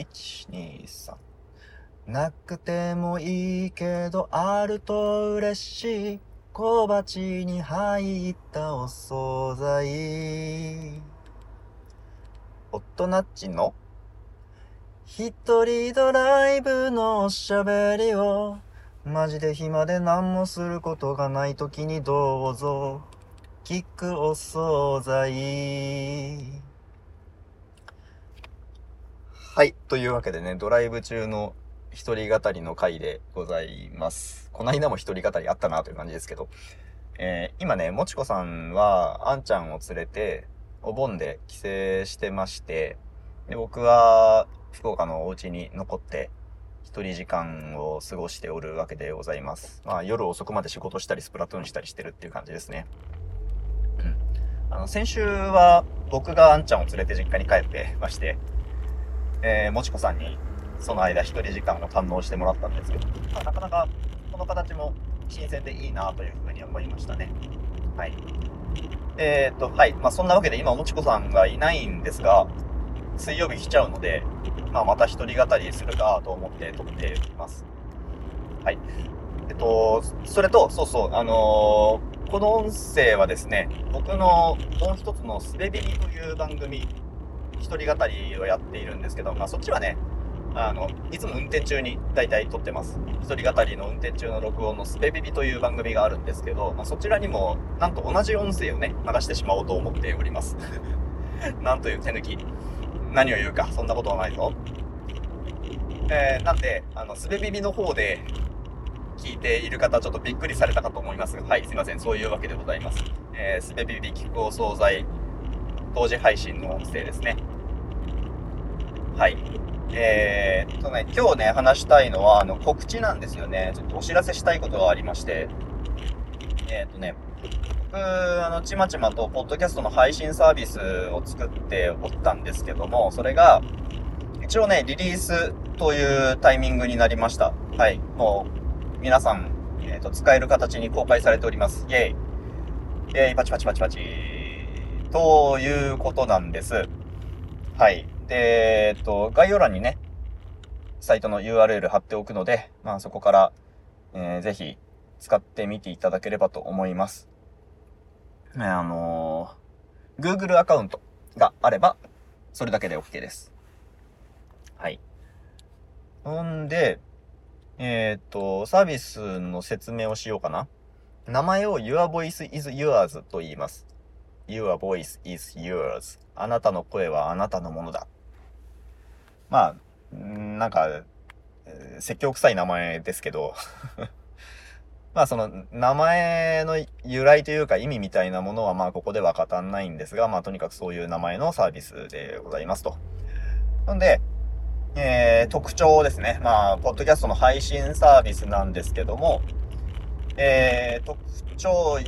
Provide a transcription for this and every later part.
123なくてもいいけどあると嬉しい。小鉢に入ったお惣菜。おとなっちの。一人ドライブのおしゃべりを。マジで暇で何もすることがない時にどうぞ。聞くお惣菜。はいというわけでねドライブ中の一人語りの回でございますこの間も一人語りあったなという感じですけどえー、今ねもちこさんはあんちゃんを連れてお盆で帰省してましてで僕は福岡のお家に残って一人時間を過ごしておるわけでございます。まあ夜遅くまで仕事したりスプラトゥーンしたりしてるっていう感じですね。うん。あの、先週は僕があんちゃんを連れて実家に帰ってまして、えー、もちこさんにその間一人時間を堪能してもらったんですけど、まあ、なかなかこの形も新鮮でいいなというふうに思いましたね。はい。えー、っと、はい。まあそんなわけで今もちこさんがいないんですが、水曜日来ちゃうので、まあ、また一人語りするかと思って撮っています。はい。えっと、それと、そうそう、あのー、この音声はですね、僕のもう一つのスベビリという番組、一人語りをやっているんですけど、まあそっちはね、あの、いつも運転中に大体撮ってます。一人語りの運転中の録音のスペビビという番組があるんですけど、まあ、そちらにもなんと同じ音声をね、流してしまおうと思っております。なんという手抜き。何を言うか、そんなことはないぞ。えー、なんで、あの、すべビビの方で聞いている方、ちょっとびっくりされたかと思いますが、はい、すいません、そういうわけでございます。えー、すべビビ聞くお惣菜、同時配信の音声ですね。はい。えー、とね、今日ね、話したいのは、あの、告知なんですよね。ちょっとお知らせしたいことがありまして、えっ、とね、僕、あの、ちまちまと、ポッドキャストの配信サービスを作っておったんですけども、それが、一応ね、リリースというタイミングになりました。はい。もう、皆さん、えっ、と、使える形に公開されております。イェイ。イェイ、パチパチパチパチ。ということなんです。はい。で、えっ、と、概要欄にね、サイトの URL 貼っておくので、まあそこから、えー、ぜひ使ってみていただければと思います。ねあのー、Google アカウントがあれば、それだけで OK です。はい。ほんで、えっ、と、サービスの説明をしようかな。名前を Your Voice is Yours と言います。Your voice is yours. あなたの声はあなたのものだ。まあ、なんか、説教臭い名前ですけど まあその名前の由来というか意味みたいなものはまあここでは語んないんですが、まあとにかくそういう名前のサービスでございますと。なんで、えー、特徴ですね。まあ、ポッドキャストの配信サービスなんですけども、えー、特徴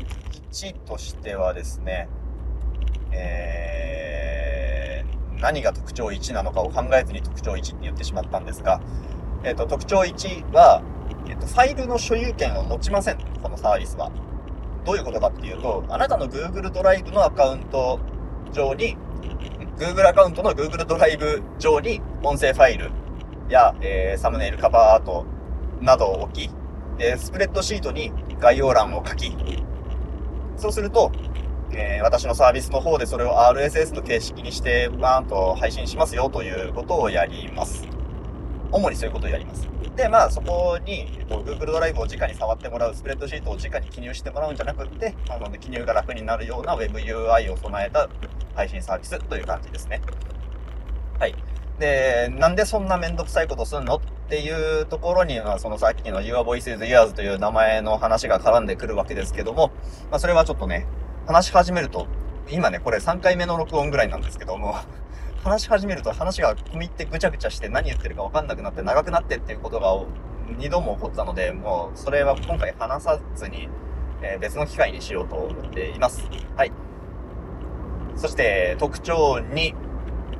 1としてはですね、えー、何が特徴1なのかを考えずに特徴1って言ってしまったんですが、えっ、ー、と、特徴1は、えっと、ファイルの所有権を持ちません。このサービスは。どういうことかっていうと、あなたの Google ドライブのアカウント上に、Google アカウントの Google ドライブ上に音声ファイルや、えー、サムネイル、カバーアートなどを置き、で、スプレッドシートに概要欄を書き、そうすると、えー、私のサービスの方でそれを RSS の形式にしてバーンと配信しますよということをやります。主にそういうことをやります。で、まあ、そこに、Google ドライブを直に触ってもらう、スプレッドシートを直に記入してもらうんじゃなくって、あの、記入が楽になるような WebUI を備えた配信サービスという感じですね。はい。で、なんでそんなめんどくさいことすんのっていうところには、そのさっきの Your Voices Yours という名前の話が絡んでくるわけですけども、まあ、それはちょっとね、話し始めると、今ね、これ3回目の録音ぐらいなんですけども、話し始めると話が込み入ってぐちゃぐちゃして何言ってるかわかんなくなって長くなってっていうことが2度も起こったので、もうそれは今回話さずに、えー、別の機会にしようと思っています。はい。そして特徴2、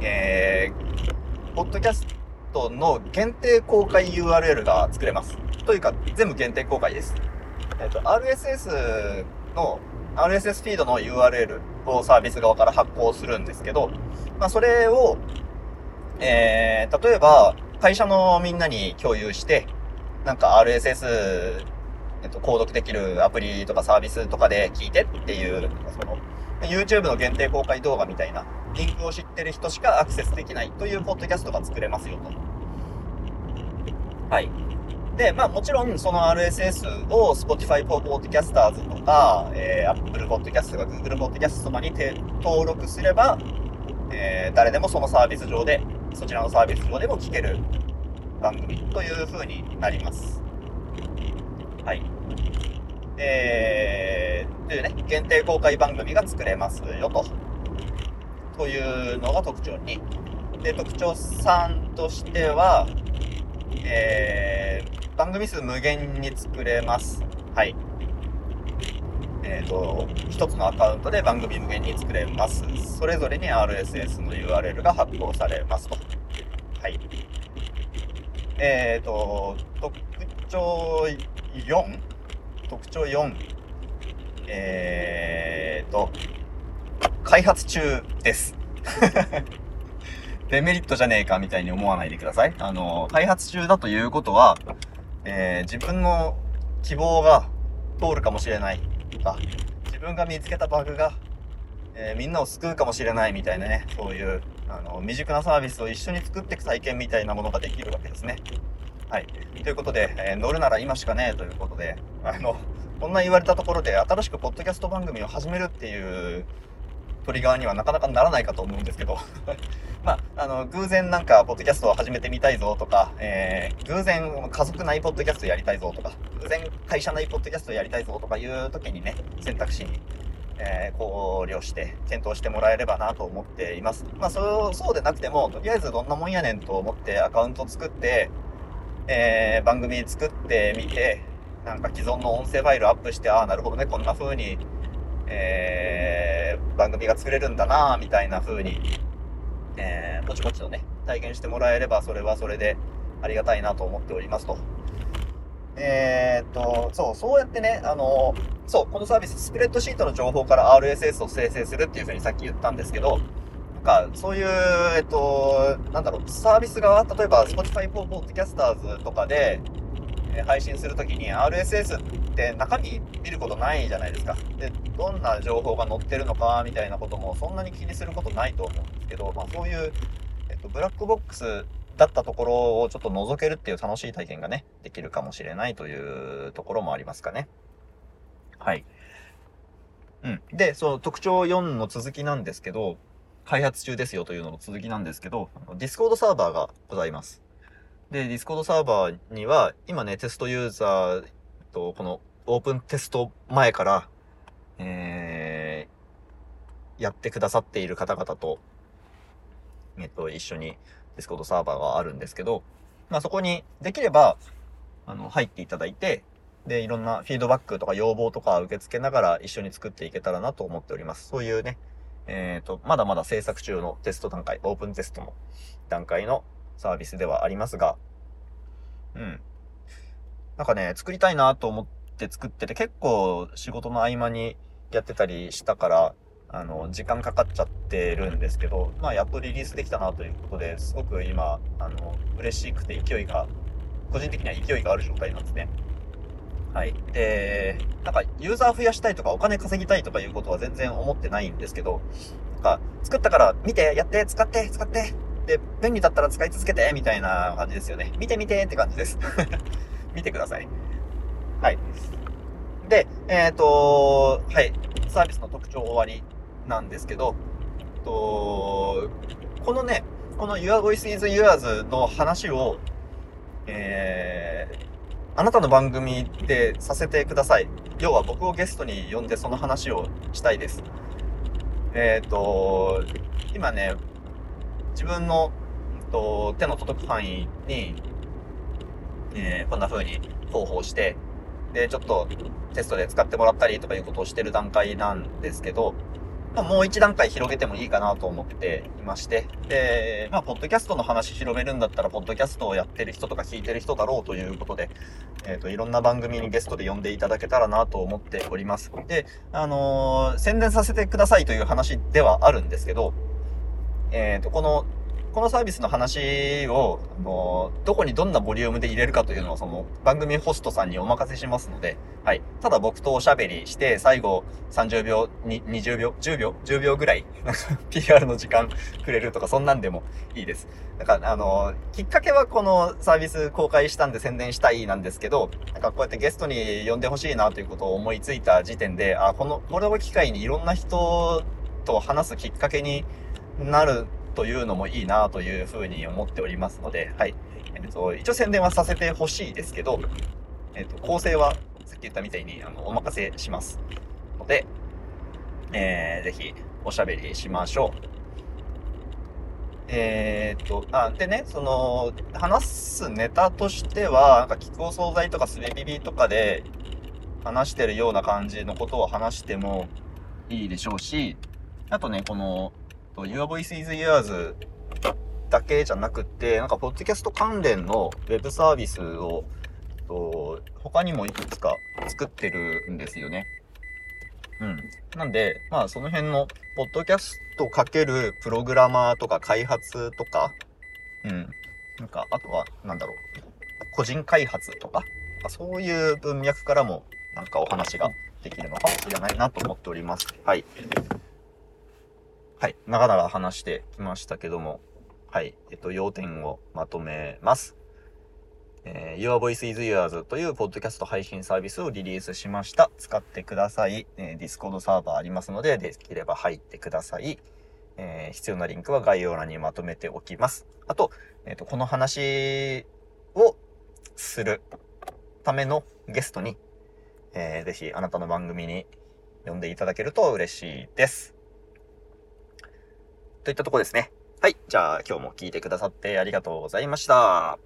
えー、ポッドキャストの限定公開 URL が作れます。というか、全部限定公開です。えっ、ー、と、RSS の RSS フィードの URL をサービス側から発行するんですけど、まあ、それを、えー、例えば、会社のみんなに共有して、なんか RSS、えっと、購読できるアプリとかサービスとかで聞いてっていう、その、YouTube の限定公開動画みたいな、リンクを知ってる人しかアクセスできないというポッドキャストが作れますよと。はい。で、まあもちろんその RSS を Spotify for Podcasters とか、えー、Apple Podcast とか Google Podcast とかに登録すれば、えー、誰でもそのサービス上で、そちらのサービス上でも聞ける番組という風になります。はい。えー、というね、限定公開番組が作れますよと。というのが特徴2。で、特徴3としては、えー、番組数無限に作れます。はい。えっ、ー、と、一つのアカウントで番組無限に作れます。それぞれに RSS の URL が発行されますと。はい。えっ、ー、と、特徴 4? 特徴4。えっ、ー、と、開発中です。デメリットじゃねえかみたいに思わないでください。あの、開発中だということは、えー、自分の希望が通るかもしれないとか、自分が見つけたバグが、えー、みんなを救うかもしれないみたいなね、そういう、あの、未熟なサービスを一緒に作っていく体験みたいなものができるわけですね。はい。ということで、えー、乗るなら今しかねえということで、あの、こんな言われたところで新しくポッドキャスト番組を始めるっていうトリガーにはなかなかならないかと思うんですけど まあ、あの、偶然なんか、ポッドキャストを始めてみたいぞとか、えー、偶然家族内ポッドキャストやりたいぞとか、偶然会社内ポッドキャストやりたいぞとかいう時にね、選択肢に、えー、考慮して検討してもらえればなと思っています。まあ、そう、そうでなくても、とりあえずどんなもんやねんと思ってアカウント作って、えー、番組作ってみて、なんか既存の音声ファイルアップして、ああ、なるほどね、こんな風に、えー、番組が作れるんだなみたいな風にえー、ポチポチとね、体験してもらえれば、それはそれでありがたいなと思っておりますと。えー、っと、そう、そうやってね、あの、そう、このサービス、スプレッドシートの情報から RSS を生成するっていうふうにさっき言ったんですけど、なんか、そういう、えっと、なんだろう、サービスが、例えば、Spotify for Podcasters とかで、配信するときに RSS って中身見ることないじゃないですか。で、どんな情報が載ってるのかみたいなこともそんなに気にすることないと思うんですけど、まあそういう、えっと、ブラックボックスだったところをちょっと覗けるっていう楽しい体験がね、できるかもしれないというところもありますかね。はい。うん。で、その特徴4の続きなんですけど、開発中ですよというのの続きなんですけど、ディスコードサーバーがございます。で、ディスコードサーバーには、今ね、テストユーザーと、このオープンテスト前から、えー、やってくださっている方々と、えっと、一緒にディスコードサーバーがあるんですけど、まあそこにできれば、あの、入っていただいて、で、いろんなフィードバックとか要望とか受け付けながら一緒に作っていけたらなと思っております。そういうね、えっ、ー、と、まだまだ制作中のテスト段階、オープンテストの段階のサービスではありますが、うん。なんかね、作りたいなと思って作ってて、結構仕事の合間にやってたりしたから、あの、時間かかっちゃってるんですけど、まあ、やっとリリースできたなということで、すごく今、あの、嬉しくて勢いが、個人的には勢いがある状態なんですね。はい。で、なんか、ユーザー増やしたいとか、お金稼ぎたいとかいうことは全然思ってないんですけど、なんか、作ったから見て、やって、使って、使ってで、便利だったら使い続けて、みたいな感じですよね。見て見てって感じです。見てください。はい。で、えっ、ー、と、はい。サービスの特徴終わりなんですけど、とこのね、この Your Voice is Yours の話を、えー、あなたの番組でさせてください。要は僕をゲストに呼んでその話をしたいです。えっ、ー、と、今ね、自分の、と、手の届く範囲に、えー、こんな風に方法して、で、ちょっとテストで使ってもらったりとかいうことをしてる段階なんですけど、まあ、もう一段階広げてもいいかなと思っていまして、で、まあ、ポッドキャストの話広めるんだったら、ポッドキャストをやってる人とか聞いてる人だろうということで、えっ、ー、と、いろんな番組にゲストで呼んでいただけたらなと思っております。で、あのー、宣伝させてくださいという話ではあるんですけど、えっ、ー、と、このこのサービスの話を、あの、どこにどんなボリュームで入れるかというのは、その、番組ホストさんにお任せしますので、はい。ただ僕とおしゃべりして、最後、30秒、に20秒、10秒 ?10 秒ぐらい、なんか PR の時間くれるとか、そんなんでもいいです。だから、あの、きっかけはこのサービス公開したんで宣伝したいなんですけど、なんかこうやってゲストに呼んでほしいなということを思いついた時点で、あ、この、これを機会にいろんな人と話すきっかけになるというのもいいなというふうに思っておりますので、はい。えっと、一応宣伝はさせてほしいですけど、えっと、構成はさっき言ったみたいにあのお任せしますので、えー、ぜひおしゃべりしましょう。えー、っと、あ、でね、その、話すネタとしては、なんか聞くお惣菜とかスレビビとかで話してるような感じのことを話してもいいでしょうし、あとね、この、Your Voice is Yours だけじゃなくて、なんか、ポッドキャスト関連のウェブサービスを、と他にもいくつか作ってるんですよね。うん。なんで、まあ、その辺の、ポッドキャストかけるプログラマーとか開発とか、うん。なんか、あとは、なんだろう。個人開発とか、そういう文脈からも、なんかお話ができるのかもしれないなと思っております。はい。はい。長々話してきましたけども、はい。えっと、要点をまとめます。えー、Your Voice is Yours というポッドキャスト配信サービスをリリースしました。使ってください。えー、Discord サーバーありますので、できれば入ってください。えー、必要なリンクは概要欄にまとめておきます。あと、えっ、ー、と、この話をするためのゲストに、えー、ぜひあなたの番組に呼んでいただけると嬉しいです。といったとこですね。はい。じゃあ今日も聞いてくださってありがとうございました。